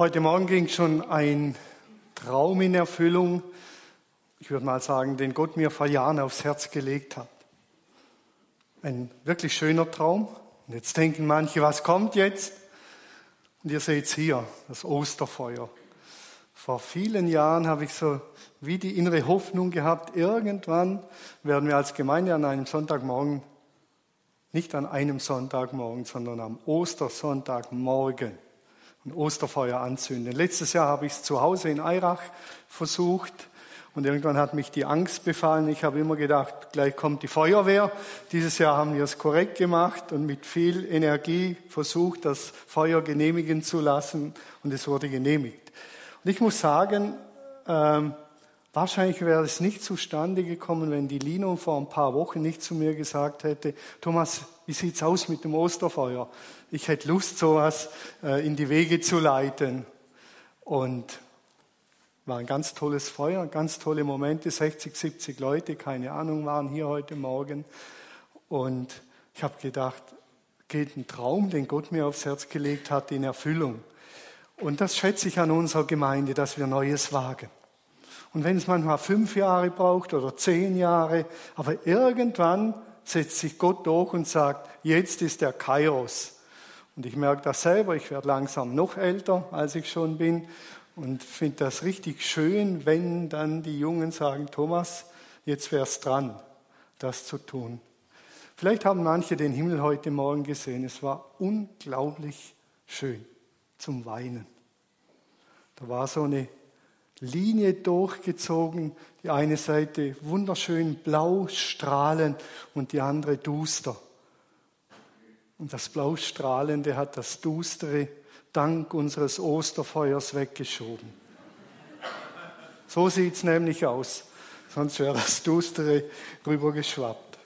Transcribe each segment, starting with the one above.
Heute Morgen ging schon ein Traum in Erfüllung. Ich würde mal sagen, den Gott mir vor Jahren aufs Herz gelegt hat. Ein wirklich schöner Traum. Und jetzt denken manche, was kommt jetzt? Und ihr seht hier das Osterfeuer. Vor vielen Jahren habe ich so wie die innere Hoffnung gehabt, irgendwann werden wir als Gemeinde an einem Sonntagmorgen, nicht an einem Sonntagmorgen, sondern am Ostersonntagmorgen ein Osterfeuer anzünden. Letztes Jahr habe ich es zu Hause in Eirach versucht und irgendwann hat mich die Angst befallen. Ich habe immer gedacht, gleich kommt die Feuerwehr. Dieses Jahr haben wir es korrekt gemacht und mit viel Energie versucht, das Feuer genehmigen zu lassen und es wurde genehmigt. Und ich muss sagen, ähm, wahrscheinlich wäre es nicht zustande gekommen, wenn die Lino vor ein paar Wochen nicht zu mir gesagt hätte, Thomas, wie sieht's aus mit dem Osterfeuer? Ich hätte Lust, sowas äh, in die Wege zu leiten. Und war ein ganz tolles Feuer, ganz tolle Momente, 60, 70 Leute, keine Ahnung, waren hier heute Morgen. Und ich habe gedacht, geht ein Traum, den Gott mir aufs Herz gelegt hat, in Erfüllung. Und das schätze ich an unserer Gemeinde, dass wir Neues wagen. Und wenn es manchmal fünf Jahre braucht oder zehn Jahre, aber irgendwann setzt sich Gott durch und sagt, jetzt ist der Kairos. Und ich merke das selber, ich werde langsam noch älter, als ich schon bin. Und finde das richtig schön, wenn dann die Jungen sagen, Thomas, jetzt wäre es dran, das zu tun. Vielleicht haben manche den Himmel heute Morgen gesehen. Es war unglaublich schön zum Weinen. Da war so eine Linie durchgezogen, die eine Seite wunderschön blau strahlend und die andere duster. Und das blau strahlende hat das dustere dank unseres Osterfeuers weggeschoben. So sieht es nämlich aus, sonst wäre das dustere rübergeschwappt.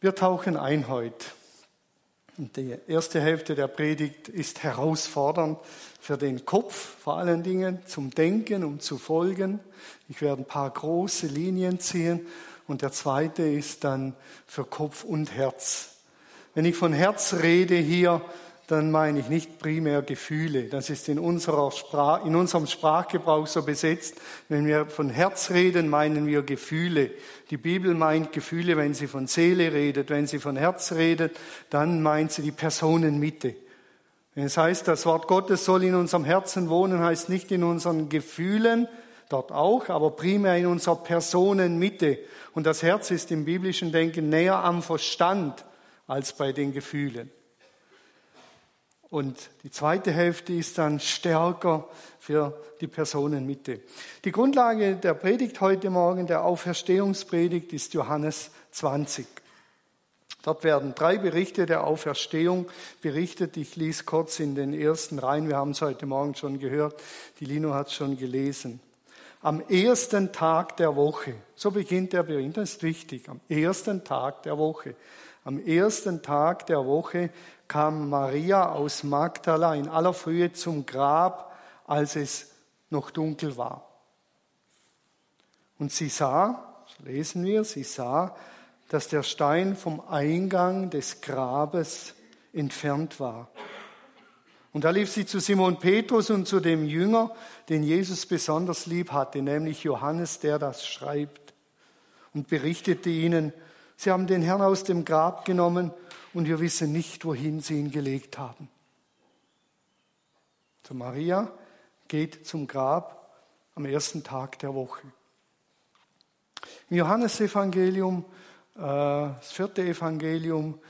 Wir tauchen ein heute die erste Hälfte der Predigt ist herausfordernd für den Kopf, vor allen Dingen zum Denken, um zu folgen. Ich werde ein paar große Linien ziehen und der zweite ist dann für Kopf und Herz. Wenn ich von Herz rede hier, dann meine ich nicht primär Gefühle. Das ist in, unserer Sprach, in unserem Sprachgebrauch so besetzt. Wenn wir von Herz reden, meinen wir Gefühle. Die Bibel meint Gefühle, wenn sie von Seele redet. Wenn sie von Herz redet, dann meint sie die Personenmitte. Wenn es heißt, das Wort Gottes soll in unserem Herzen wohnen, heißt nicht in unseren Gefühlen, dort auch, aber primär in unserer Personenmitte. Und das Herz ist im biblischen Denken näher am Verstand als bei den Gefühlen. Und die zweite Hälfte ist dann stärker für die Personenmitte. Die Grundlage der Predigt heute Morgen, der Auferstehungspredigt, ist Johannes 20. Dort werden drei Berichte der Auferstehung berichtet. Ich lese kurz in den ersten rein. Wir haben es heute Morgen schon gehört. Die Lino hat es schon gelesen. Am ersten Tag der Woche, so beginnt der Bericht, das ist wichtig, am ersten Tag der Woche. Am ersten Tag der Woche kam Maria aus Magdala in aller Frühe zum Grab, als es noch dunkel war. Und sie sah, so lesen wir, sie sah, dass der Stein vom Eingang des Grabes entfernt war. Und da lief sie zu Simon Petrus und zu dem Jünger, den Jesus besonders lieb hatte, nämlich Johannes, der das schreibt, und berichtete ihnen, sie haben den Herrn aus dem Grab genommen und wir wissen nicht, wohin sie ihn gelegt haben. So Maria geht zum Grab am ersten Tag der Woche. Im Johannesevangelium, äh, das vierte Evangelium,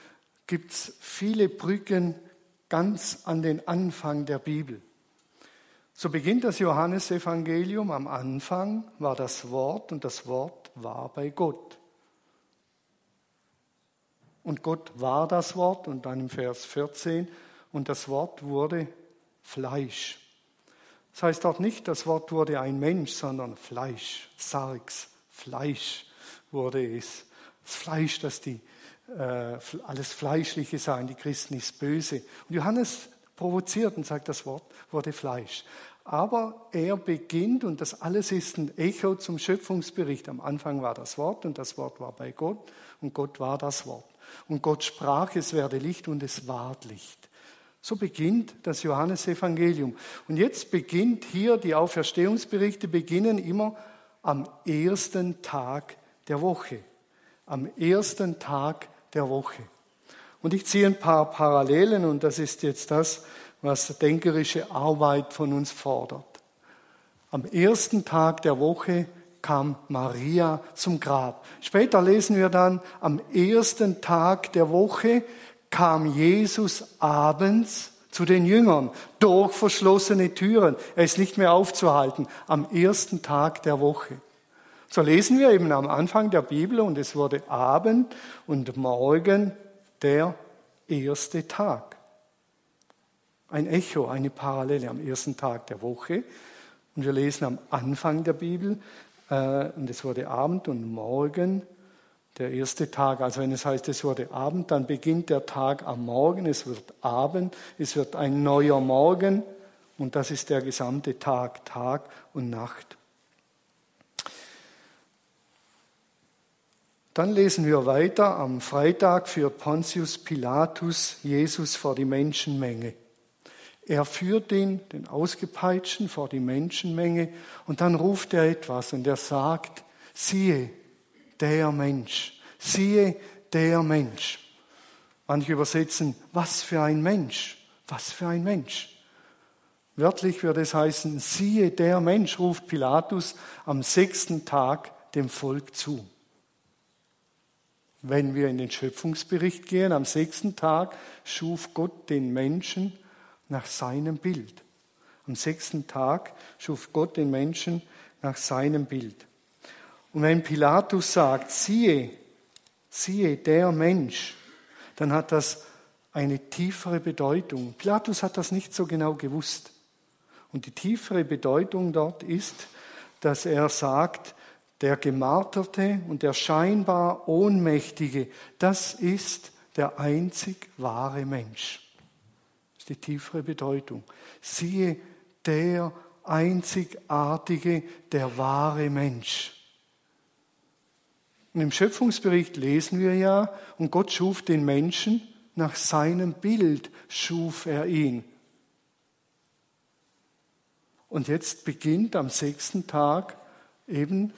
gibt es viele Brücken ganz an den Anfang der Bibel. So beginnt das Johannesevangelium. Am Anfang war das Wort und das Wort war bei Gott. Und Gott war das Wort und dann im Vers 14 und das Wort wurde Fleisch. Das heißt auch nicht, das Wort wurde ein Mensch, sondern Fleisch, Sarx, Fleisch wurde es. Das Fleisch, das die äh, alles Fleischliche sagen, die Christen ist böse. Und Johannes provoziert und sagt, das Wort wurde Fleisch. Aber er beginnt, und das alles ist ein Echo zum Schöpfungsbericht. Am Anfang war das Wort und das Wort war bei Gott und Gott war das Wort. Und Gott sprach, es werde Licht und es ward Licht. So beginnt das Johannesevangelium. Und jetzt beginnt hier, die Auferstehungsberichte beginnen immer am ersten Tag der Woche. Am ersten Tag der Woche. Und ich ziehe ein paar Parallelen und das ist jetzt das, was denkerische Arbeit von uns fordert. Am ersten Tag der Woche kam Maria zum Grab. Später lesen wir dann, am ersten Tag der Woche kam Jesus abends zu den Jüngern durch verschlossene Türen. Er ist nicht mehr aufzuhalten am ersten Tag der Woche. So lesen wir eben am Anfang der Bibel und es wurde Abend und Morgen der erste Tag. Ein Echo, eine Parallele am ersten Tag der Woche. Und wir lesen am Anfang der Bibel, äh, und es wurde Abend und Morgen der erste Tag. Also wenn es heißt, es wurde Abend, dann beginnt der Tag am Morgen, es wird Abend, es wird ein neuer Morgen und das ist der gesamte Tag, Tag und Nacht. Dann lesen wir weiter, am Freitag führt Pontius Pilatus Jesus vor die Menschenmenge. Er führt ihn, den Ausgepeitschten, vor die Menschenmenge und dann ruft er etwas und er sagt, siehe, der Mensch, siehe, der Mensch. Manche übersetzen, was für ein Mensch, was für ein Mensch. Wörtlich würde es heißen, siehe, der Mensch, ruft Pilatus am sechsten Tag dem Volk zu. Wenn wir in den Schöpfungsbericht gehen, am sechsten Tag schuf Gott den Menschen nach seinem Bild. Am sechsten Tag schuf Gott den Menschen nach seinem Bild. Und wenn Pilatus sagt, siehe, siehe, der Mensch, dann hat das eine tiefere Bedeutung. Pilatus hat das nicht so genau gewusst. Und die tiefere Bedeutung dort ist, dass er sagt, der Gemarterte und der scheinbar Ohnmächtige, das ist der einzig wahre Mensch. Ist die tiefere Bedeutung. Siehe, der einzigartige, der wahre Mensch. Und im Schöpfungsbericht lesen wir ja, und Gott schuf den Menschen, nach seinem Bild schuf er ihn. Und jetzt beginnt am sechsten Tag eben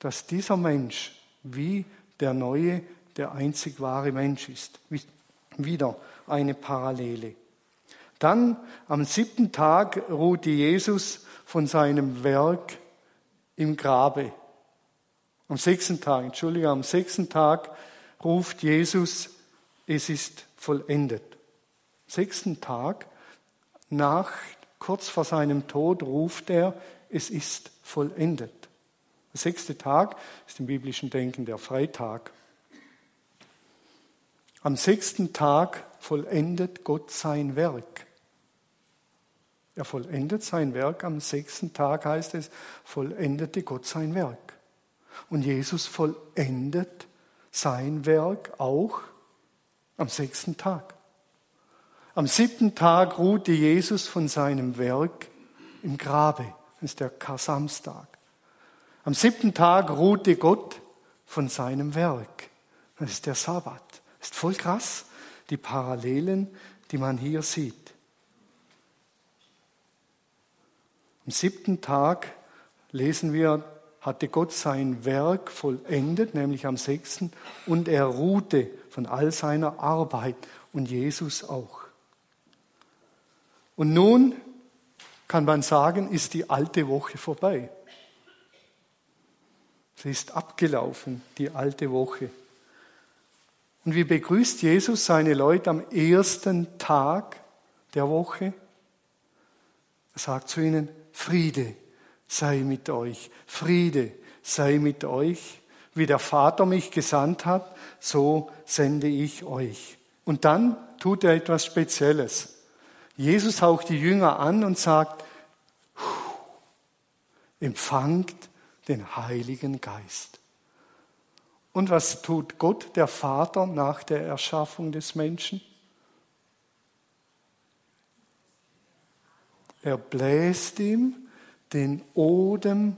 dass dieser Mensch wie der neue, der einzig wahre Mensch ist. Wieder eine Parallele. Dann am siebten Tag ruhte Jesus von seinem Werk im Grabe. Am sechsten Tag, Entschuldige, am sechsten Tag ruft Jesus, es ist vollendet. Am sechsten Tag, nach, kurz vor seinem Tod, ruft er, es ist vollendet. Der sechste Tag ist im biblischen Denken der Freitag. Am sechsten Tag vollendet Gott sein Werk. Er vollendet sein Werk am sechsten Tag, heißt es, vollendete Gott sein Werk. Und Jesus vollendet sein Werk auch am sechsten Tag. Am siebten Tag ruhte Jesus von seinem Werk im Grabe. Das ist der Kasamstag. Am siebten Tag ruhte Gott von seinem Werk. Das ist der Sabbat. Das ist voll krass, die Parallelen, die man hier sieht. Am siebten Tag lesen wir, hatte Gott sein Werk vollendet, nämlich am sechsten, und er ruhte von all seiner Arbeit und Jesus auch. Und nun kann man sagen, ist die alte Woche vorbei. Sie ist abgelaufen, die alte Woche. Und wie begrüßt Jesus seine Leute am ersten Tag der Woche? Er sagt zu ihnen, Friede sei mit euch, Friede sei mit euch. Wie der Vater mich gesandt hat, so sende ich euch. Und dann tut er etwas Spezielles. Jesus haucht die Jünger an und sagt, empfangt den Heiligen Geist. Und was tut Gott, der Vater, nach der Erschaffung des Menschen? er bläst ihm den Odem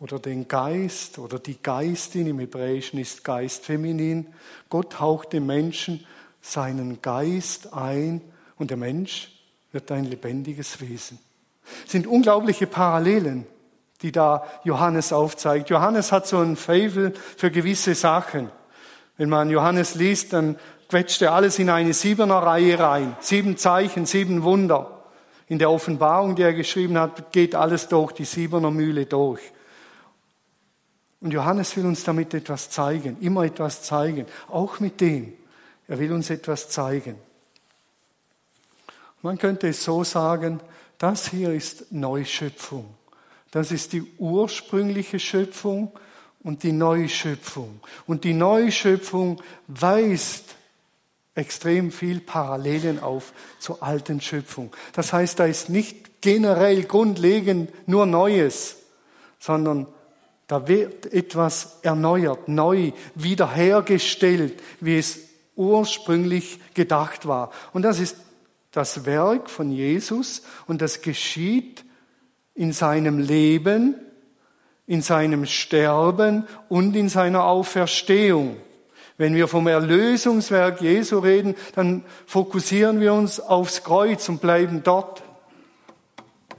oder den Geist oder die Geistin, im Hebräischen ist Geist feminin. Gott haucht dem Menschen seinen Geist ein und der Mensch wird ein lebendiges Wesen. Es sind unglaubliche Parallelen, die da Johannes aufzeigt. Johannes hat so ein Fable für gewisse Sachen. Wenn man Johannes liest, dann quetscht er alles in eine siebener Reihe rein. Sieben Zeichen, sieben Wunder. In der Offenbarung, die er geschrieben hat, geht alles durch die siebener Mühle durch. Und Johannes will uns damit etwas zeigen, immer etwas zeigen, auch mit dem. Er will uns etwas zeigen. Man könnte es so sagen, das hier ist Neuschöpfung. Das ist die ursprüngliche Schöpfung und die Neuschöpfung. Und die Neuschöpfung weist extrem viel Parallelen auf zur alten Schöpfung. Das heißt, da ist nicht generell grundlegend nur Neues, sondern da wird etwas erneuert, neu, wiederhergestellt, wie es ursprünglich gedacht war. Und das ist das Werk von Jesus und das geschieht in seinem Leben, in seinem Sterben und in seiner Auferstehung. Wenn wir vom Erlösungswerk Jesu reden, dann fokussieren wir uns aufs Kreuz und bleiben dort.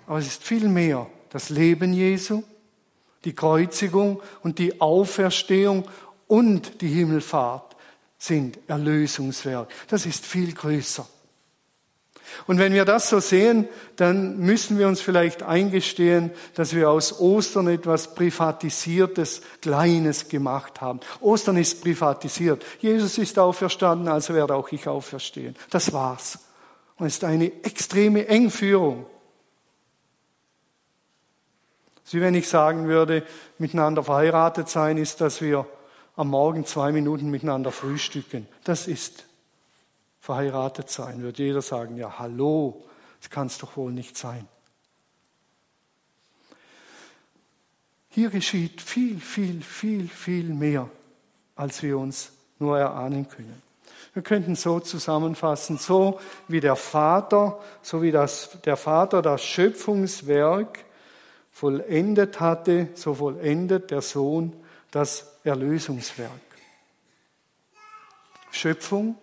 Aber es ist viel mehr das Leben Jesu, die Kreuzigung und die Auferstehung und die Himmelfahrt sind Erlösungswerk. Das ist viel größer. Und wenn wir das so sehen, dann müssen wir uns vielleicht eingestehen, dass wir aus Ostern etwas Privatisiertes, Kleines gemacht haben. Ostern ist privatisiert. Jesus ist auferstanden, also werde auch ich auferstehen. Das war's. Und es ist eine extreme Engführung. Wie wenn ich sagen würde, miteinander verheiratet sein ist, dass wir am Morgen zwei Minuten miteinander frühstücken. Das ist verheiratet sein. Würde jeder sagen, ja, hallo, das kann es doch wohl nicht sein. Hier geschieht viel, viel, viel, viel mehr, als wir uns nur erahnen können. Wir könnten so zusammenfassen, so wie der Vater, so wie das, der Vater das Schöpfungswerk vollendet hatte, so vollendet der Sohn das Erlösungswerk. Schöpfung,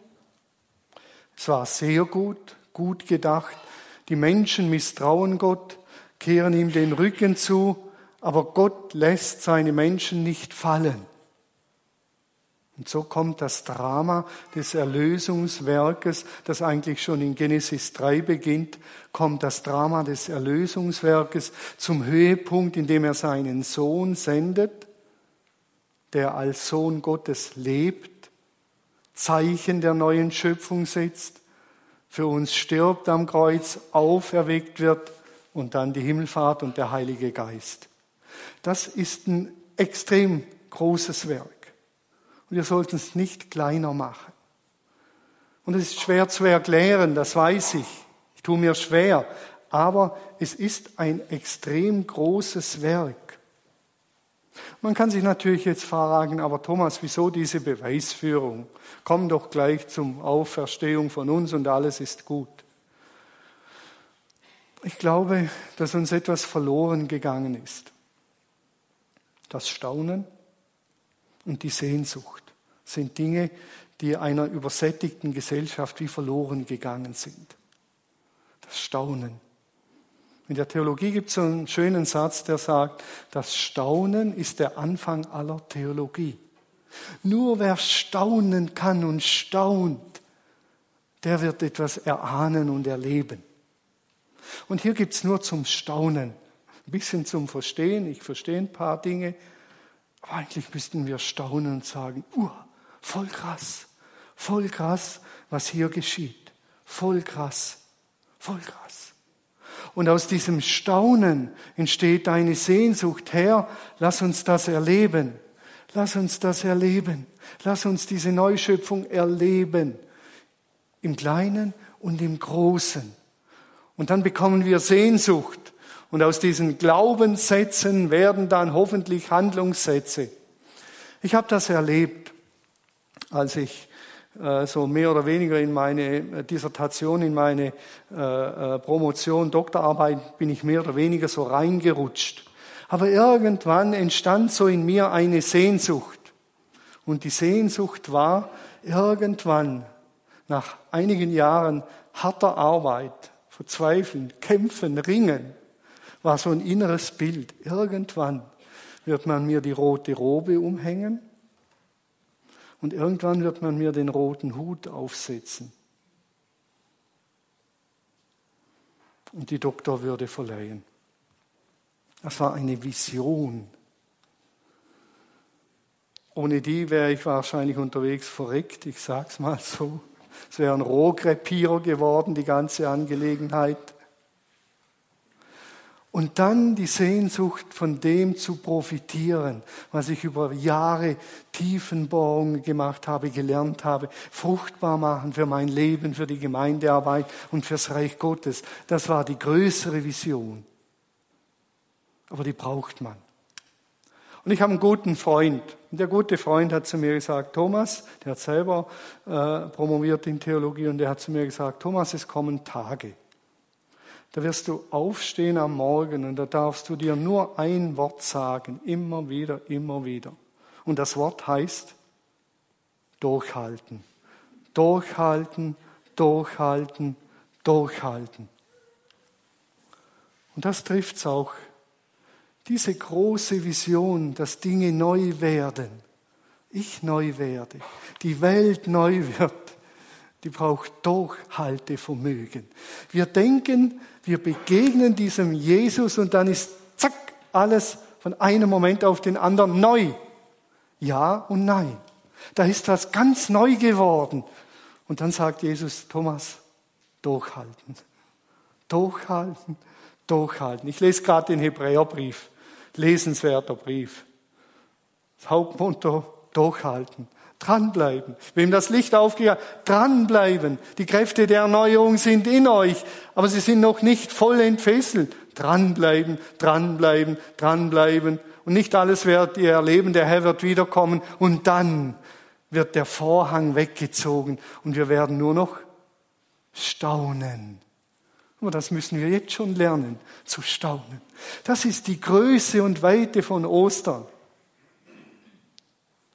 es war sehr gut, gut gedacht. Die Menschen misstrauen Gott, kehren ihm den Rücken zu, aber Gott lässt seine Menschen nicht fallen. Und so kommt das Drama des Erlösungswerkes, das eigentlich schon in Genesis 3 beginnt, kommt das Drama des Erlösungswerkes zum Höhepunkt, indem er seinen Sohn sendet, der als Sohn Gottes lebt, Zeichen der neuen Schöpfung setzt, für uns stirbt am Kreuz, auferweckt wird und dann die Himmelfahrt und der Heilige Geist. Das ist ein extrem großes Werk. Und wir sollten es nicht kleiner machen. Und es ist schwer zu erklären, das weiß ich. Ich tue mir schwer. Aber es ist ein extrem großes Werk. Man kann sich natürlich jetzt fragen, aber Thomas, wieso diese Beweisführung? Komm doch gleich zum Auferstehung von uns und alles ist gut. Ich glaube, dass uns etwas verloren gegangen ist. Das Staunen und die Sehnsucht sind Dinge, die einer übersättigten Gesellschaft wie verloren gegangen sind. Das Staunen. In der Theologie gibt es einen schönen Satz, der sagt, das Staunen ist der Anfang aller Theologie. Nur wer staunen kann und staunt, der wird etwas erahnen und erleben. Und hier gibt es nur zum Staunen, ein bisschen zum Verstehen. Ich verstehe ein paar Dinge, aber eigentlich müssten wir staunen und sagen, uh, voll krass, voll krass, was hier geschieht. Voll krass, voll krass. Und aus diesem Staunen entsteht eine Sehnsucht. Herr, lass uns das erleben. Lass uns das erleben. Lass uns diese Neuschöpfung erleben. Im Kleinen und im Großen. Und dann bekommen wir Sehnsucht. Und aus diesen Glaubenssätzen werden dann hoffentlich Handlungssätze. Ich habe das erlebt, als ich so mehr oder weniger in meine Dissertation, in meine äh, Promotion, Doktorarbeit, bin ich mehr oder weniger so reingerutscht. Aber irgendwann entstand so in mir eine Sehnsucht. Und die Sehnsucht war, irgendwann, nach einigen Jahren harter Arbeit, Verzweifeln, Kämpfen, Ringen, war so ein inneres Bild. Irgendwann wird man mir die rote Robe umhängen und irgendwann wird man mir den roten Hut aufsetzen und die Doktorwürde verleihen. Das war eine Vision. Ohne die wäre ich wahrscheinlich unterwegs verreckt, ich sag's mal so. Es wäre ein Rohrkrepierer geworden, die ganze Angelegenheit. Und dann die Sehnsucht, von dem zu profitieren, was ich über Jahre Tiefenbohrungen gemacht habe, gelernt habe, fruchtbar machen für mein Leben, für die Gemeindearbeit und fürs Reich Gottes. Das war die größere Vision. Aber die braucht man. Und ich habe einen guten Freund. Und der gute Freund hat zu mir gesagt, Thomas, der hat selber äh, promoviert in Theologie, und der hat zu mir gesagt, Thomas, es kommen Tage. Da wirst du aufstehen am Morgen und da darfst du dir nur ein Wort sagen, immer wieder, immer wieder. Und das Wort heißt durchhalten. Durchhalten, durchhalten, durchhalten. Und das trifft es auch diese große Vision, dass Dinge neu werden, ich neu werde, die Welt neu wird, die braucht Durchhaltevermögen. Wir denken, wir begegnen diesem Jesus und dann ist zack alles von einem Moment auf den anderen neu. Ja und nein. Da ist was ganz neu geworden. Und dann sagt Jesus, Thomas, durchhalten. Durchhalten, durchhalten. Ich lese gerade den Hebräerbrief lesenswerter Brief. Das Hauptmotto, durchhalten, dranbleiben. Wem das Licht aufgeht, dranbleiben. Die Kräfte der Erneuerung sind in euch, aber sie sind noch nicht voll entfesselt. Dranbleiben, dranbleiben, dranbleiben. Und nicht alles werdet ihr erleben, der Herr wird wiederkommen und dann wird der Vorhang weggezogen und wir werden nur noch staunen. Aber das müssen wir jetzt schon lernen, zu staunen. Das ist die Größe und Weite von Ostern.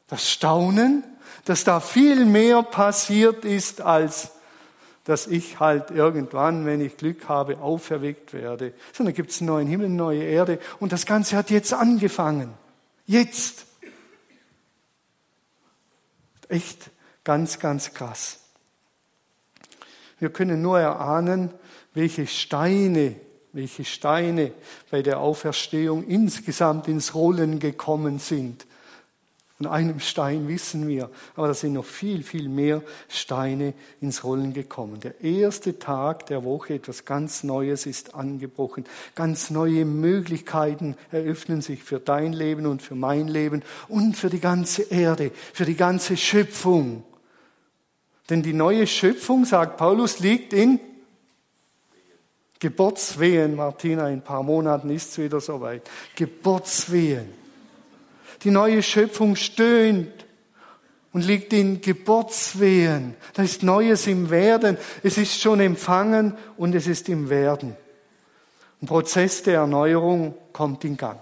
Das Staunen, dass da viel mehr passiert ist, als dass ich halt irgendwann, wenn ich Glück habe, auferweckt werde. Sondern gibt es einen neuen Himmel, eine neue Erde. Und das Ganze hat jetzt angefangen. Jetzt. Echt ganz, ganz krass. Wir können nur erahnen, welche Steine, welche Steine bei der Auferstehung insgesamt ins Rollen gekommen sind. Von einem Stein wissen wir, aber da sind noch viel, viel mehr Steine ins Rollen gekommen. Der erste Tag der Woche, etwas ganz Neues ist angebrochen. Ganz neue Möglichkeiten eröffnen sich für dein Leben und für mein Leben und für die ganze Erde, für die ganze Schöpfung. Denn die neue Schöpfung, sagt Paulus, liegt in Geburtswehen, Martina, in ein paar Monaten ist es wieder soweit. Geburtswehen. Die neue Schöpfung stöhnt und liegt in Geburtswehen. Da ist Neues im Werden. Es ist schon empfangen und es ist im Werden. Ein Prozess der Erneuerung kommt in Gang.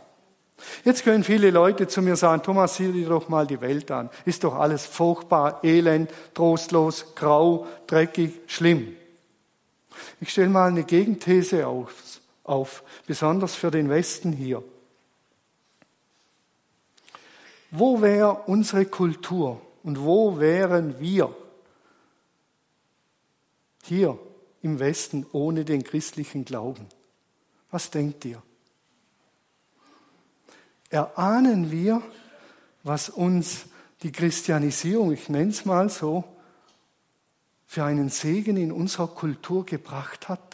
Jetzt können viele Leute zu mir sagen, Thomas, sieh dir doch mal die Welt an. Ist doch alles furchtbar, elend, trostlos, grau, dreckig, schlimm. Ich stelle mal eine Gegenthese auf, auf, besonders für den Westen hier. Wo wäre unsere Kultur und wo wären wir hier im Westen ohne den christlichen Glauben? Was denkt ihr? Erahnen wir, was uns die Christianisierung, ich nenne es mal so, für einen Segen in unserer Kultur gebracht hat?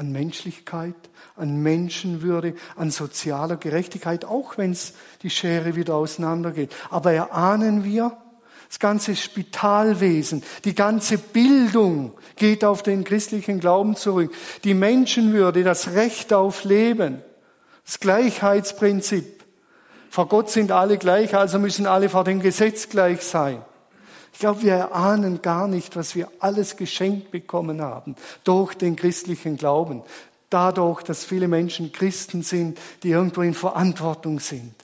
An Menschlichkeit, an Menschenwürde, an sozialer Gerechtigkeit, auch wenn es die Schere wieder auseinandergeht. Aber erahnen wir, das ganze Spitalwesen, die ganze Bildung geht auf den christlichen Glauben zurück. Die Menschenwürde, das Recht auf Leben, das Gleichheitsprinzip. Vor Gott sind alle gleich, also müssen alle vor dem Gesetz gleich sein. Ich glaube, wir erahnen gar nicht, was wir alles geschenkt bekommen haben durch den christlichen Glauben. Dadurch, dass viele Menschen Christen sind, die irgendwo in Verantwortung sind.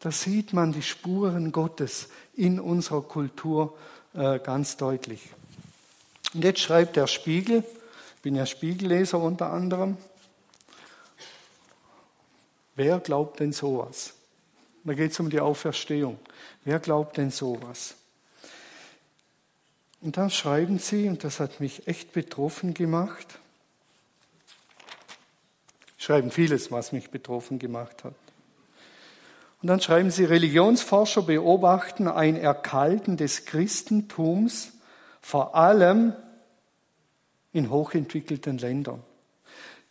Da sieht man die Spuren Gottes in unserer Kultur äh, ganz deutlich. Und jetzt schreibt der Spiegel, ich bin ja Spiegelleser unter anderem, wer glaubt denn sowas? Da geht es um die Auferstehung. Wer glaubt denn sowas? Und dann schreiben sie, und das hat mich echt betroffen gemacht, schreiben vieles, was mich betroffen gemacht hat. Und dann schreiben sie, Religionsforscher beobachten ein Erkalten des Christentums, vor allem in hochentwickelten Ländern,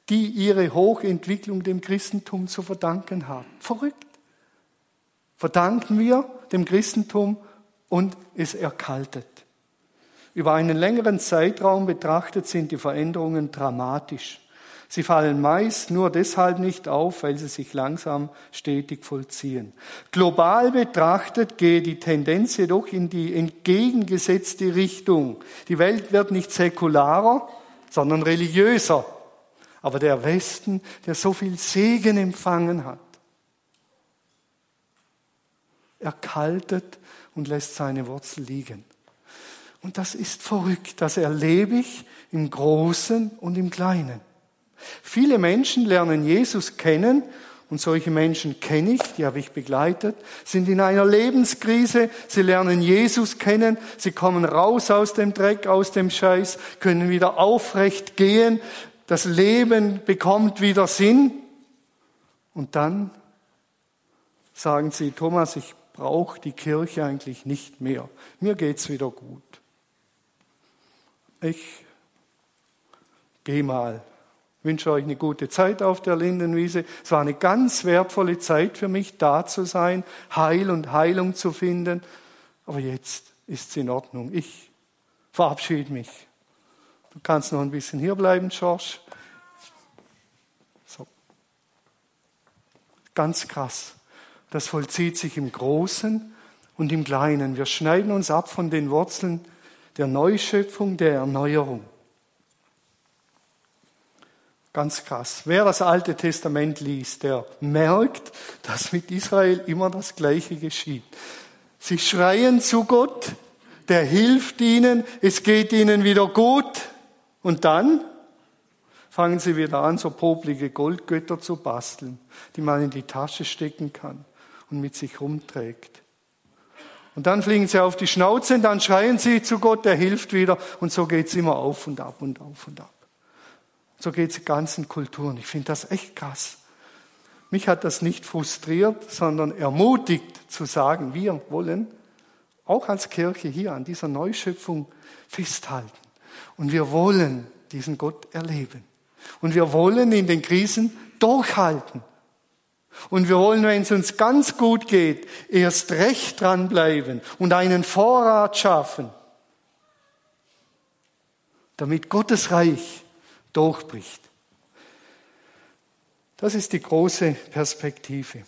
die ihre Hochentwicklung dem Christentum zu verdanken haben. Verrückt. Verdanken wir dem Christentum und es erkaltet. Über einen längeren Zeitraum betrachtet sind die Veränderungen dramatisch. Sie fallen meist nur deshalb nicht auf, weil sie sich langsam stetig vollziehen. Global betrachtet geht die Tendenz jedoch in die entgegengesetzte Richtung. Die Welt wird nicht säkularer, sondern religiöser. Aber der Westen, der so viel Segen empfangen hat, erkaltet und lässt seine Wurzel liegen. Und das ist verrückt. Das erlebe ich im Großen und im Kleinen. Viele Menschen lernen Jesus kennen und solche Menschen kenne ich, die habe ich begleitet, sind in einer Lebenskrise, sie lernen Jesus kennen, sie kommen raus aus dem Dreck, aus dem Scheiß, können wieder aufrecht gehen, das Leben bekommt wieder Sinn und dann sagen sie, Thomas, ich brauche die Kirche eigentlich nicht mehr, mir geht's wieder gut. Ich gehe mal wünsche euch eine gute Zeit auf der Lindenwiese. Es war eine ganz wertvolle Zeit für mich, da zu sein, Heil und Heilung zu finden. Aber jetzt ist es in Ordnung. Ich verabschiede mich. Du kannst noch ein bisschen hier bleiben, George. So. Ganz krass. Das vollzieht sich im Großen und im Kleinen. Wir schneiden uns ab von den Wurzeln der Neuschöpfung, der Erneuerung. Ganz krass. Wer das Alte Testament liest, der merkt, dass mit Israel immer das Gleiche geschieht. Sie schreien zu Gott, der hilft ihnen, es geht ihnen wieder gut. Und dann fangen sie wieder an, so poplige Goldgötter zu basteln, die man in die Tasche stecken kann und mit sich rumträgt. Und dann fliegen sie auf die Schnauze und dann schreien sie zu Gott, der hilft wieder. Und so geht's immer auf und ab und auf und ab. So geht es ganzen Kulturen. Ich finde das echt krass. Mich hat das nicht frustriert, sondern ermutigt zu sagen, wir wollen auch als Kirche hier an dieser Neuschöpfung festhalten. Und wir wollen diesen Gott erleben. Und wir wollen in den Krisen durchhalten. Und wir wollen, wenn es uns ganz gut geht, erst recht dranbleiben und einen Vorrat schaffen, damit Gottes Reich durchbricht. Das ist die große Perspektive.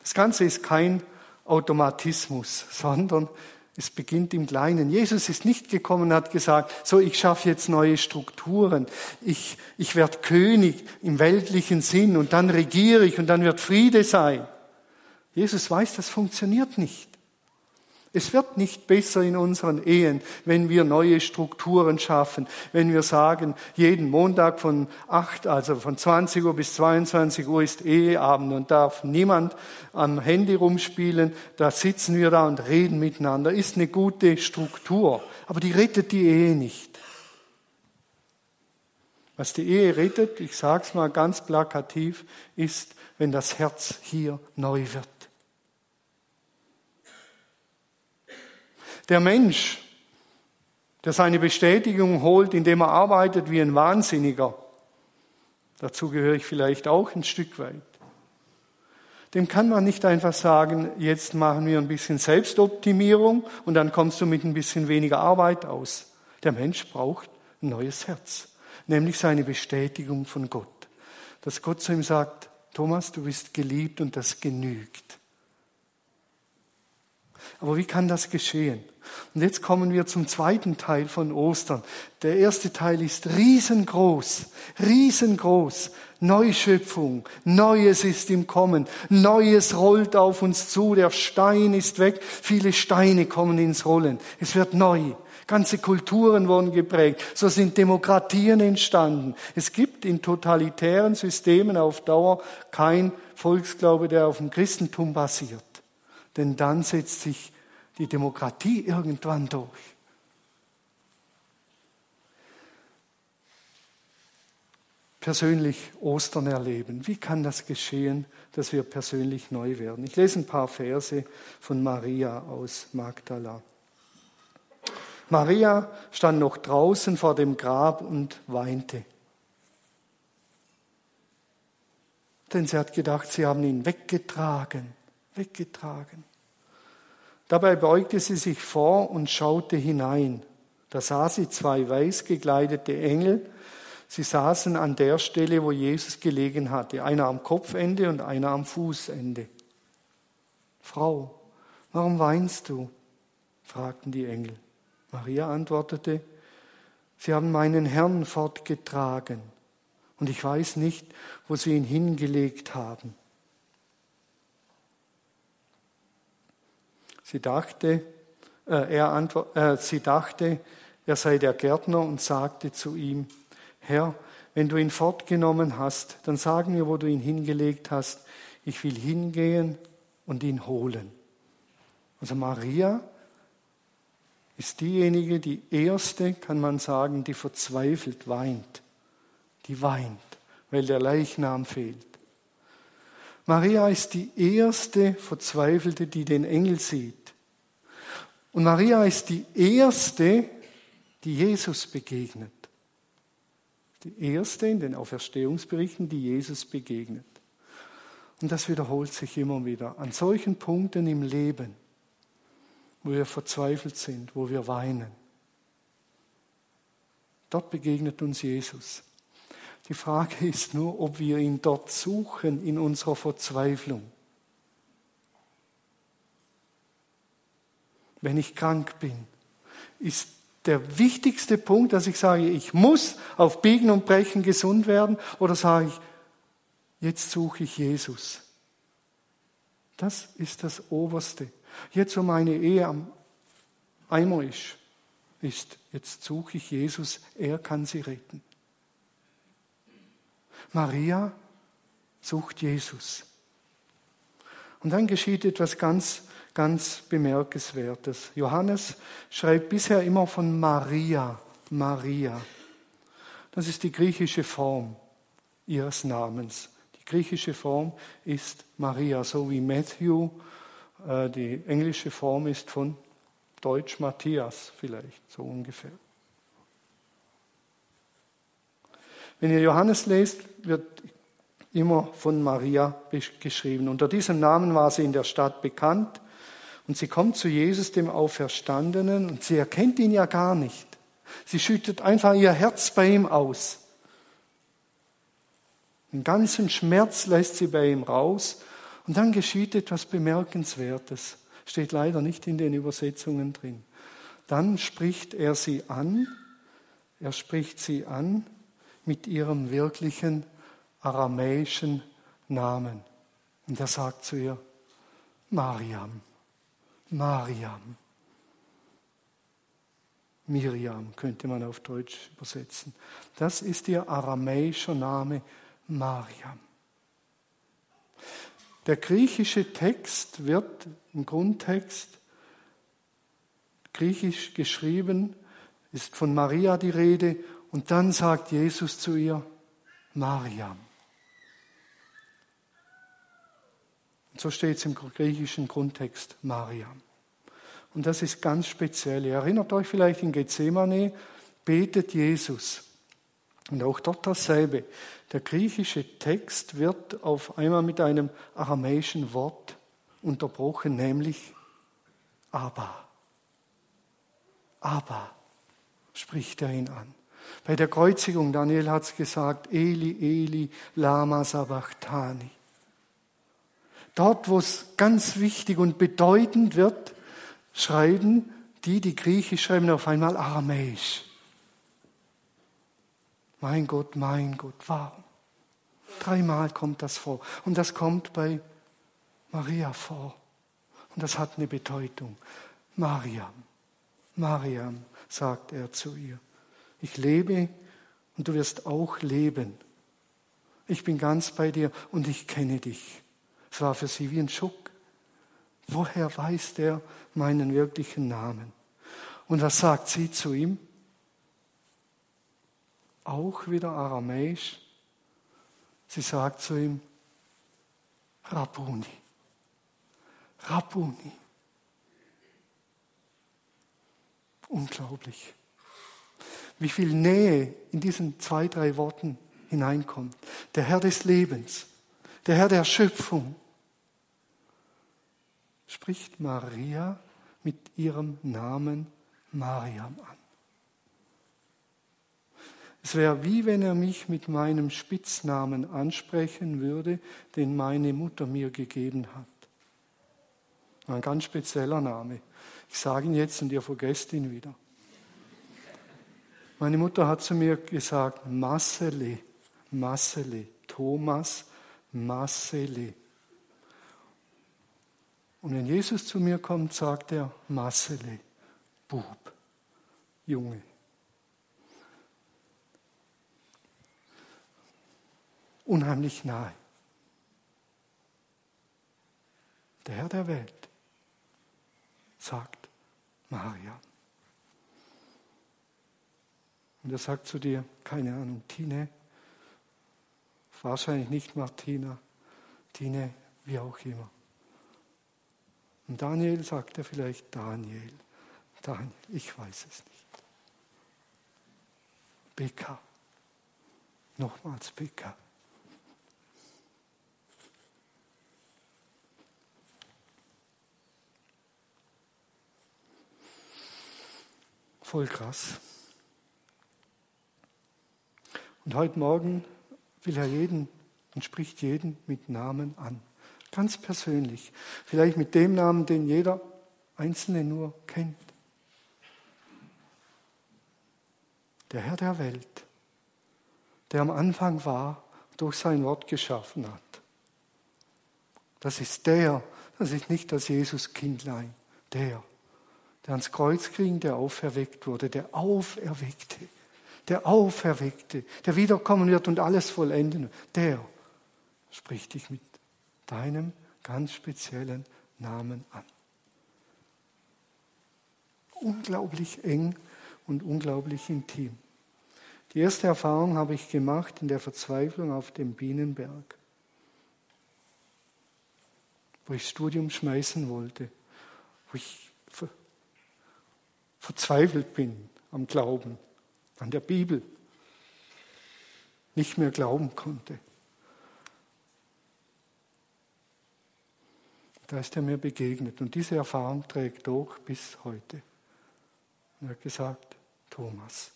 Das Ganze ist kein Automatismus, sondern es beginnt im Kleinen. Jesus ist nicht gekommen und hat gesagt, so, ich schaffe jetzt neue Strukturen, ich, ich werde König im weltlichen Sinn und dann regiere ich und dann wird Friede sein. Jesus weiß, das funktioniert nicht. Es wird nicht besser in unseren Ehen, wenn wir neue Strukturen schaffen, wenn wir sagen, jeden Montag von 8, also von 20 Uhr bis 22 Uhr ist Eheabend und darf niemand am Handy rumspielen. Da sitzen wir da und reden miteinander. Ist eine gute Struktur, aber die rettet die Ehe nicht. Was die Ehe rettet, ich sage es mal ganz plakativ, ist, wenn das Herz hier neu wird. Der Mensch, der seine Bestätigung holt, indem er arbeitet wie ein Wahnsinniger, dazu gehöre ich vielleicht auch ein Stück weit, dem kann man nicht einfach sagen, jetzt machen wir ein bisschen Selbstoptimierung und dann kommst du mit ein bisschen weniger Arbeit aus. Der Mensch braucht ein neues Herz, nämlich seine Bestätigung von Gott. Dass Gott zu ihm sagt, Thomas, du bist geliebt und das genügt. Aber wie kann das geschehen? Und jetzt kommen wir zum zweiten Teil von Ostern. Der erste Teil ist riesengroß, riesengroß. Neuschöpfung, Neues ist im Kommen, Neues rollt auf uns zu, der Stein ist weg, viele Steine kommen ins Rollen. Es wird neu. Ganze Kulturen wurden geprägt. So sind Demokratien entstanden. Es gibt in totalitären Systemen auf Dauer kein Volksglaube, der auf dem Christentum basiert. Denn dann setzt sich die Demokratie irgendwann durch. Persönlich Ostern erleben. Wie kann das geschehen, dass wir persönlich neu werden? Ich lese ein paar Verse von Maria aus Magdala. Maria stand noch draußen vor dem Grab und weinte. Denn sie hat gedacht, sie haben ihn weggetragen, weggetragen. Dabei beugte sie sich vor und schaute hinein. Da sah sie zwei weiß gekleidete Engel. Sie saßen an der Stelle, wo Jesus gelegen hatte, einer am Kopfende und einer am Fußende. Frau, warum weinst du? fragten die Engel. Maria antwortete, Sie haben meinen Herrn fortgetragen und ich weiß nicht, wo Sie ihn hingelegt haben. Sie dachte, äh, er antwort, äh, sie dachte, er sei der Gärtner und sagte zu ihm, Herr, wenn du ihn fortgenommen hast, dann sag mir, wo du ihn hingelegt hast. Ich will hingehen und ihn holen. Also Maria ist diejenige, die erste, kann man sagen, die verzweifelt weint. Die weint, weil der Leichnam fehlt. Maria ist die erste Verzweifelte, die den Engel sieht. Und Maria ist die erste, die Jesus begegnet. Die erste in den Auferstehungsberichten, die Jesus begegnet. Und das wiederholt sich immer wieder an solchen Punkten im Leben, wo wir verzweifelt sind, wo wir weinen. Dort begegnet uns Jesus. Die Frage ist nur, ob wir ihn dort suchen in unserer Verzweiflung. Wenn ich krank bin, ist der wichtigste Punkt, dass ich sage, ich muss auf Biegen und Brechen gesund werden oder sage ich, jetzt suche ich Jesus. Das ist das Oberste. Jetzt, wo meine Ehe am Eimer ist, ist, jetzt suche ich Jesus, er kann sie retten. Maria sucht Jesus. Und dann geschieht etwas ganz ganz bemerkenswertes. Johannes schreibt bisher immer von Maria, Maria. Das ist die griechische Form ihres Namens. Die griechische Form ist Maria, so wie Matthew. Äh, die englische Form ist von Deutsch Matthias vielleicht, so ungefähr. Wenn ihr Johannes lest, wird immer von Maria geschrieben. Unter diesem Namen war sie in der Stadt bekannt und sie kommt zu Jesus, dem Auferstandenen, und sie erkennt ihn ja gar nicht. Sie schüttet einfach ihr Herz bei ihm aus. Den ganzen Schmerz lässt sie bei ihm raus. Und dann geschieht etwas Bemerkenswertes. Steht leider nicht in den Übersetzungen drin. Dann spricht er sie an. Er spricht sie an mit ihrem wirklichen aramäischen Namen. Und er sagt zu ihr, Mariam. Mariam. Miriam könnte man auf Deutsch übersetzen. Das ist ihr aramäischer Name Mariam. Der griechische Text wird im Grundtext griechisch geschrieben, ist von Maria die Rede und dann sagt Jesus zu ihr Mariam. Und so steht es im griechischen Grundtext Mariam. Und das ist ganz speziell. Ihr erinnert euch vielleicht in Gethsemane, betet Jesus. Und auch dort dasselbe. Der griechische Text wird auf einmal mit einem aramäischen Wort unterbrochen, nämlich Abba. Abba spricht er ihn an. Bei der Kreuzigung, Daniel hat es gesagt, Eli, Eli, lama sabachthani. Dort, wo es ganz wichtig und bedeutend wird, schreiben die, die Griechisch schreiben, auf einmal Aramäisch. Mein Gott, mein Gott, warum? Dreimal kommt das vor. Und das kommt bei Maria vor. Und das hat eine Bedeutung. Mariam, Mariam, sagt er zu ihr. Ich lebe und du wirst auch leben. Ich bin ganz bei dir und ich kenne dich. Es war für sie wie ein Schock. Woher weiß der meinen wirklichen Namen? Und was sagt sie zu ihm? Auch wieder aramäisch. Sie sagt zu ihm, Rabuni. Rabuni. Unglaublich. Wie viel Nähe in diesen zwei, drei Worten hineinkommt. Der Herr des Lebens, der Herr der Schöpfung, spricht Maria mit ihrem Namen Mariam an. Es wäre wie wenn er mich mit meinem Spitznamen ansprechen würde, den meine Mutter mir gegeben hat. Ein ganz spezieller Name. Ich sage ihn jetzt und ihr vergesst ihn wieder. Meine Mutter hat zu mir gesagt, Massele, Massele, Thomas Massele. Und wenn Jesus zu mir kommt, sagt er Massele, Bub, Junge. Unheimlich nahe. Der Herr der Welt sagt Maria. Und er sagt zu dir, keine Ahnung, Tine, wahrscheinlich nicht Martina, Tine, wie auch immer. Und Daniel sagt er vielleicht Daniel. Daniel, ich weiß es nicht. Beka. Nochmals Beka. Voll krass. Und heute Morgen will er jeden und spricht jeden mit Namen an. Ganz persönlich. Vielleicht mit dem Namen, den jeder Einzelne nur kennt. Der Herr der Welt, der am Anfang war, durch sein Wort geschaffen hat. Das ist der, das ist nicht das Jesuskindlein, der der ans Kreuz ging, der auferweckt wurde, der Auferweckte, der Auferweckte, der wiederkommen wird und alles vollenden, der spricht dich mit deinem ganz speziellen Namen an. Unglaublich eng und unglaublich intim. Die erste Erfahrung habe ich gemacht in der Verzweiflung auf dem Bienenberg, wo ich Studium schmeißen wollte, wo ich verzweifelt bin am Glauben, an der Bibel, nicht mehr glauben konnte. Da ist er mir begegnet und diese Erfahrung trägt durch bis heute. Und er hat gesagt, Thomas.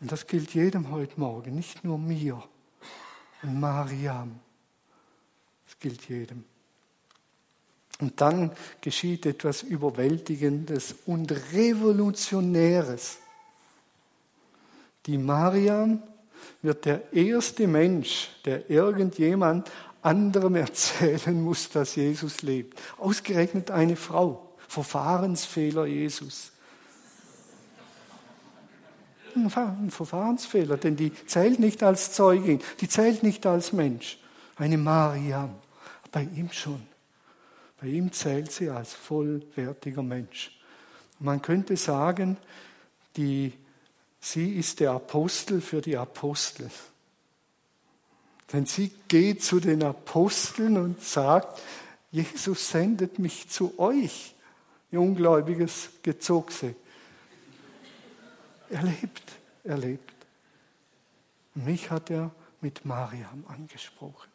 Und das gilt jedem heute Morgen, nicht nur mir und Mariam. Es gilt jedem. Und dann geschieht etwas Überwältigendes und Revolutionäres. Die Mariam wird der erste Mensch, der irgendjemand anderem erzählen muss, dass Jesus lebt. Ausgerechnet eine Frau. Verfahrensfehler Jesus. Ein Verfahrensfehler, denn die zählt nicht als Zeugin, die zählt nicht als Mensch. Eine Mariam, bei ihm schon. Bei ihm zählt sie als vollwertiger Mensch. Man könnte sagen, die, sie ist der Apostel für die Apostel. Denn sie geht zu den Aposteln und sagt, Jesus sendet mich zu euch, ihr ungläubiges Gezogse. Er lebt, er lebt. Mich hat er mit Mariam angesprochen.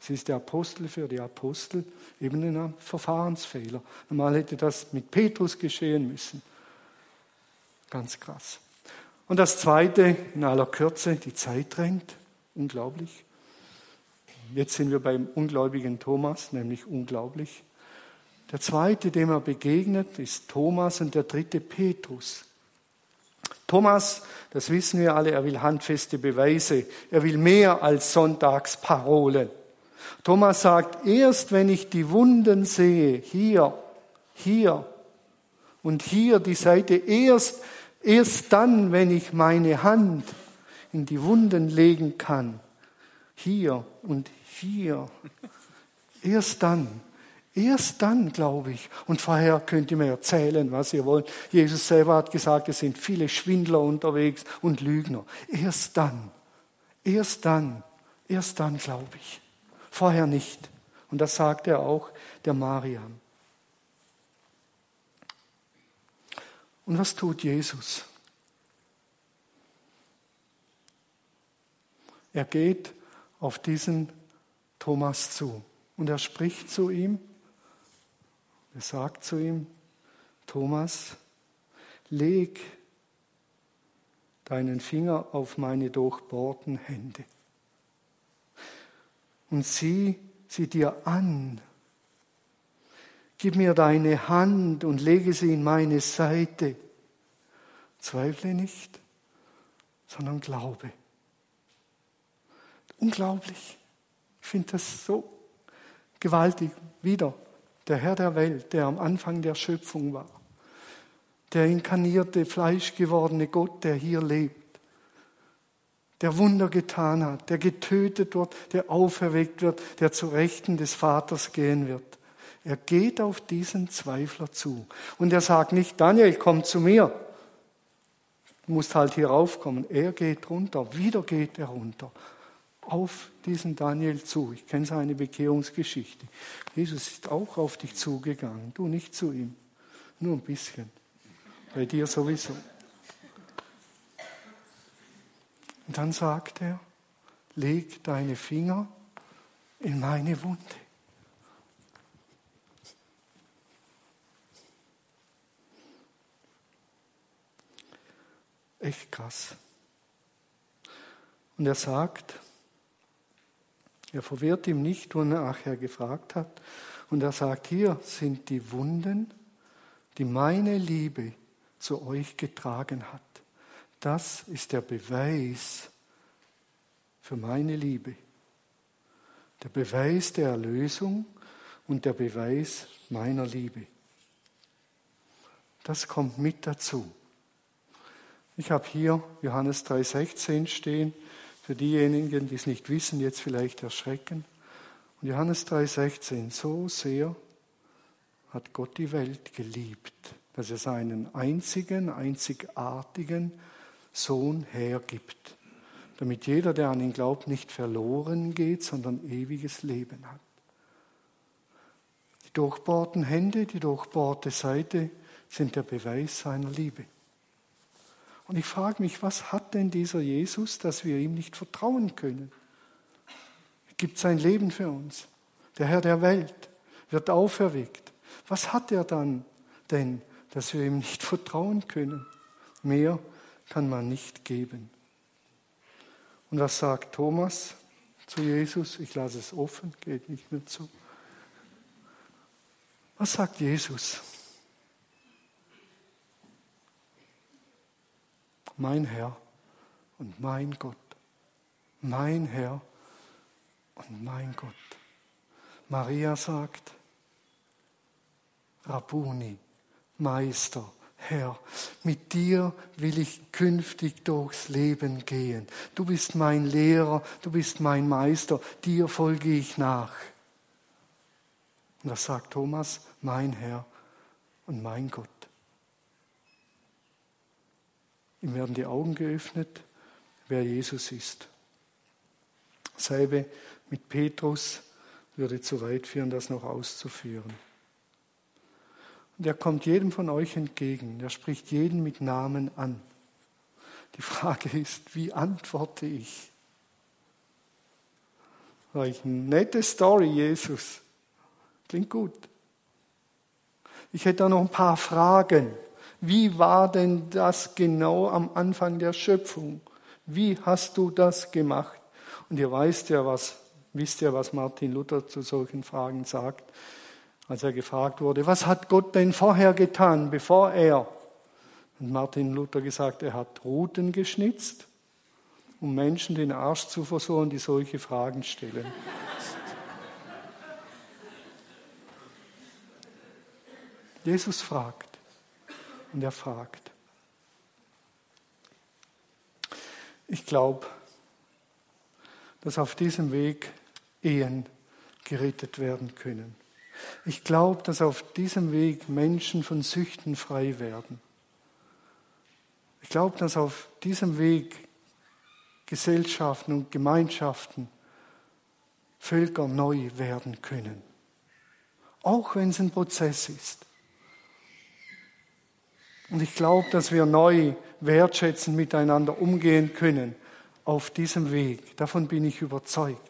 Sie ist der Apostel für die Apostel, eben ein Verfahrensfehler. Normal hätte das mit Petrus geschehen müssen. Ganz krass. Und das Zweite, in aller Kürze, die Zeit drängt. Unglaublich. Jetzt sind wir beim ungläubigen Thomas, nämlich unglaublich. Der zweite, dem er begegnet, ist Thomas und der dritte Petrus. Thomas, das wissen wir alle, er will handfeste Beweise. Er will mehr als Sonntagsparolen. Thomas sagt, erst wenn ich die Wunden sehe, hier, hier und hier die Seite, erst, erst dann, wenn ich meine Hand in die Wunden legen kann, hier und hier, erst dann Erst dann, glaube ich. Und vorher könnt ihr mir erzählen, was ihr wollt. Jesus selber hat gesagt, es sind viele Schwindler unterwegs und Lügner. Erst dann, erst dann, erst dann, glaube ich. Vorher nicht. Und das sagt er auch der Mariam. Und was tut Jesus? Er geht auf diesen Thomas zu und er spricht zu ihm er sagt zu ihm, Thomas, leg deinen Finger auf meine durchbohrten Hände und sieh sie dir an. Gib mir deine Hand und lege sie in meine Seite. Zweifle nicht, sondern glaube. Unglaublich. Ich finde das so gewaltig. Wieder der Herr der Welt, der am Anfang der Schöpfung war, der inkarnierte, fleischgewordene Gott, der hier lebt, der Wunder getan hat, der getötet wird, der auferweckt wird, der zu Rechten des Vaters gehen wird. Er geht auf diesen Zweifler zu. Und er sagt nicht, Daniel, komm zu mir. Du musst halt hier raufkommen. Er geht runter. Wieder geht er runter auf diesen Daniel zu. Ich kenne seine Bekehrungsgeschichte. Jesus ist auch auf dich zugegangen, du nicht zu ihm, nur ein bisschen. Bei dir sowieso. Und dann sagt er, leg deine Finger in meine Wunde. Echt krass. Und er sagt, er verwirrt ihm nicht, wonach er gefragt hat. Und er sagt, hier sind die Wunden, die meine Liebe zu euch getragen hat. Das ist der Beweis für meine Liebe. Der Beweis der Erlösung und der Beweis meiner Liebe. Das kommt mit dazu. Ich habe hier Johannes 3,16 stehen für diejenigen, die es nicht wissen, jetzt vielleicht erschrecken. Und Johannes 3,16, so sehr hat Gott die Welt geliebt, dass er seinen einzigen, einzigartigen Sohn hergibt, damit jeder, der an ihn glaubt, nicht verloren geht, sondern ewiges Leben hat. Die durchbohrten Hände, die durchbohrte Seite sind der Beweis seiner Liebe. Und ich frage mich, was hat denn dieser Jesus, dass wir ihm nicht vertrauen können? Er gibt sein Leben für uns. Der Herr der Welt wird auferweckt. Was hat er dann denn, dass wir ihm nicht vertrauen können? Mehr kann man nicht geben. Und was sagt Thomas zu Jesus? Ich lasse es offen, geht nicht mehr zu. Was sagt Jesus? Mein Herr und mein Gott. Mein Herr und mein Gott. Maria sagt, Rabuni, Meister, Herr, mit dir will ich künftig durchs Leben gehen. Du bist mein Lehrer, du bist mein Meister, dir folge ich nach. Und das sagt Thomas, mein Herr und mein Gott. Ihm werden die Augen geöffnet, wer Jesus ist. Selbe mit Petrus würde zu weit führen, das noch auszuführen. Und er kommt jedem von euch entgegen. Er spricht jeden mit Namen an. Die Frage ist, wie antworte ich? Sag ich, nette Story, Jesus. Klingt gut. Ich hätte da noch ein paar Fragen. Wie war denn das genau am Anfang der Schöpfung? Wie hast du das gemacht? Und ihr weißt ja, was Wisst ihr, was Martin Luther zu solchen Fragen sagt? Als er gefragt wurde, was hat Gott denn vorher getan, bevor er? Und Martin Luther gesagt, er hat Routen geschnitzt, um Menschen den Arsch zu versorgen, die solche Fragen stellen. Jesus fragt und er fragt. Ich glaube, dass auf diesem Weg Ehen gerettet werden können. Ich glaube, dass auf diesem Weg Menschen von Süchten frei werden. Ich glaube, dass auf diesem Weg Gesellschaften und Gemeinschaften, Völker neu werden können. Auch wenn es ein Prozess ist. Und ich glaube, dass wir neu wertschätzen miteinander umgehen können auf diesem Weg. Davon bin ich überzeugt.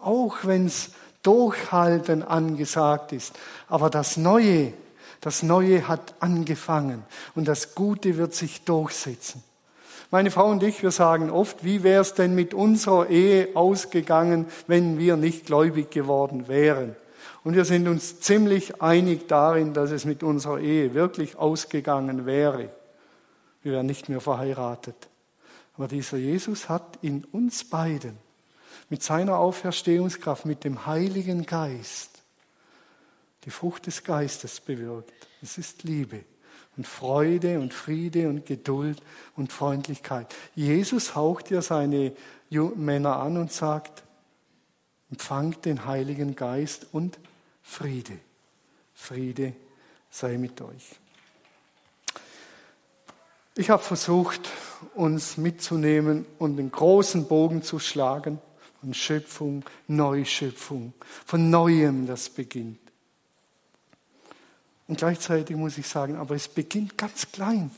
Auch wenn es Durchhalten angesagt ist. Aber das Neue, das Neue hat angefangen und das Gute wird sich durchsetzen. Meine Frau und ich, wir sagen oft, wie wäre es denn mit unserer Ehe ausgegangen, wenn wir nicht gläubig geworden wären? Und wir sind uns ziemlich einig darin, dass es mit unserer Ehe wirklich ausgegangen wäre. Wir wären nicht mehr verheiratet. Aber dieser Jesus hat in uns beiden mit seiner Auferstehungskraft, mit dem Heiligen Geist, die Frucht des Geistes bewirkt. Es ist Liebe und Freude und Friede und Geduld und Freundlichkeit. Jesus haucht ja seine Männer an und sagt, empfangt den Heiligen Geist und Friede. Friede sei mit euch. Ich habe versucht, uns mitzunehmen und den großen Bogen zu schlagen von Schöpfung, Neuschöpfung, von Neuem, das beginnt. Und gleichzeitig muss ich sagen, aber es beginnt ganz klein.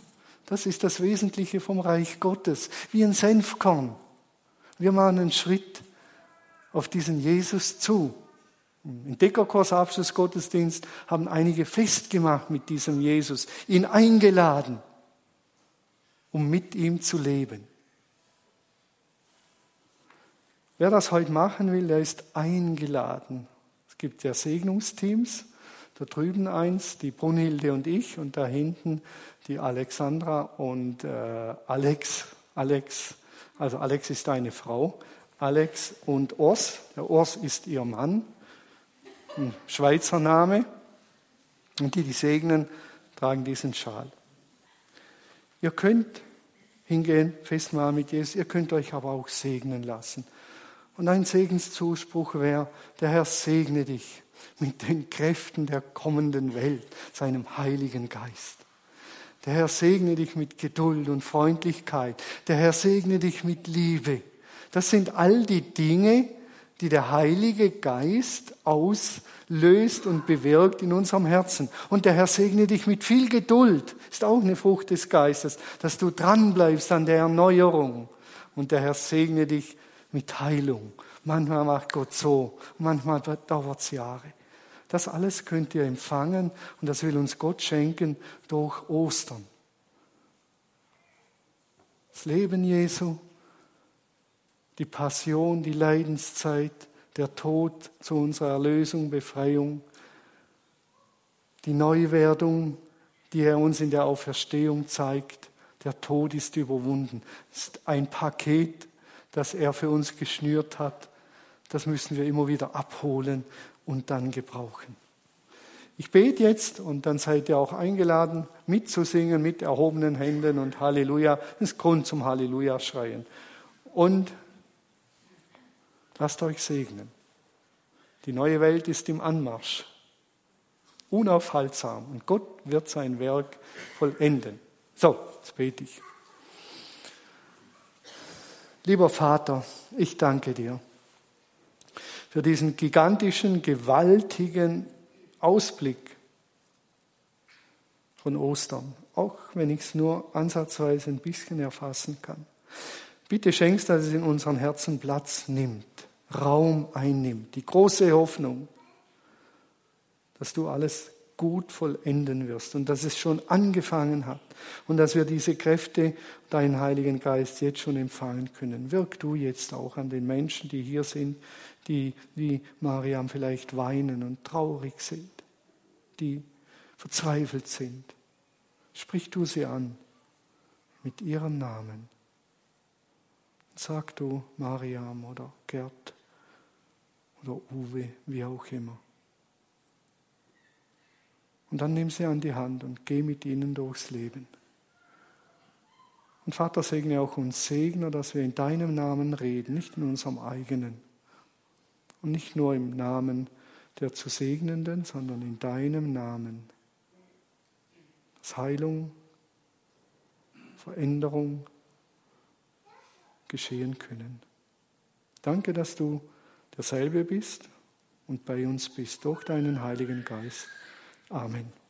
Das ist das Wesentliche vom Reich Gottes, wie ein Senfkorn. Wir machen einen Schritt auf diesen Jesus zu. Im Deckerkursabschluss Gottesdienst haben einige festgemacht mit diesem Jesus, ihn eingeladen, um mit ihm zu leben. Wer das heute machen will, der ist eingeladen. Es gibt ja Segnungsteams, da drüben eins, die Brunhilde und ich, und da hinten die Alexandra und äh, Alex. Alex, also Alex ist deine Frau. Alex und Urs. Der Urs ist ihr Mann ein Schweizer Name. Und die, die segnen, tragen diesen Schal. Ihr könnt hingehen, festmachen mit Jesus, ihr könnt euch aber auch segnen lassen. Und ein Segenszuspruch wäre, der Herr segne dich mit den Kräften der kommenden Welt, seinem Heiligen Geist. Der Herr segne dich mit Geduld und Freundlichkeit. Der Herr segne dich mit Liebe. Das sind all die Dinge, die der Heilige Geist auslöst und bewirkt in unserem Herzen. Und der Herr segne dich mit viel Geduld, ist auch eine Frucht des Geistes, dass du dranbleibst an der Erneuerung. Und der Herr segne dich mit Heilung. Manchmal macht Gott so, manchmal dauert es Jahre. Das alles könnt ihr empfangen und das will uns Gott schenken durch Ostern. Das Leben Jesu, die Passion, die Leidenszeit, der Tod zu unserer Erlösung, Befreiung, die Neuwerdung, die er uns in der Auferstehung zeigt. Der Tod ist überwunden. Das ist ein Paket, das er für uns geschnürt hat. Das müssen wir immer wieder abholen und dann gebrauchen. Ich bete jetzt und dann seid ihr auch eingeladen, mitzusingen mit erhobenen Händen und Halleluja. Das ist Grund zum Halleluja schreien. Und Lasst euch segnen. Die neue Welt ist im Anmarsch, unaufhaltsam und Gott wird sein Werk vollenden. So, jetzt bete ich. Lieber Vater, ich danke dir für diesen gigantischen, gewaltigen Ausblick von Ostern, auch wenn ich es nur ansatzweise ein bisschen erfassen kann. Bitte schenkst, dass es in unseren Herzen Platz nimmt, Raum einnimmt. Die große Hoffnung, dass du alles gut vollenden wirst und dass es schon angefangen hat und dass wir diese Kräfte, deinen Heiligen Geist jetzt schon empfangen können. Wirk du jetzt auch an den Menschen, die hier sind, die wie Mariam vielleicht weinen und traurig sind, die verzweifelt sind. Sprich du sie an mit ihrem Namen. Sag du Mariam oder Gerd oder Uwe, wie auch immer. Und dann nimm sie an die Hand und geh mit ihnen durchs Leben. Und Vater, segne auch uns, segne, dass wir in deinem Namen reden, nicht in unserem eigenen. Und nicht nur im Namen der zu Segnenden, sondern in deinem Namen. Dass Heilung, Veränderung geschehen können. Danke, dass du derselbe bist und bei uns bist durch deinen Heiligen Geist. Amen.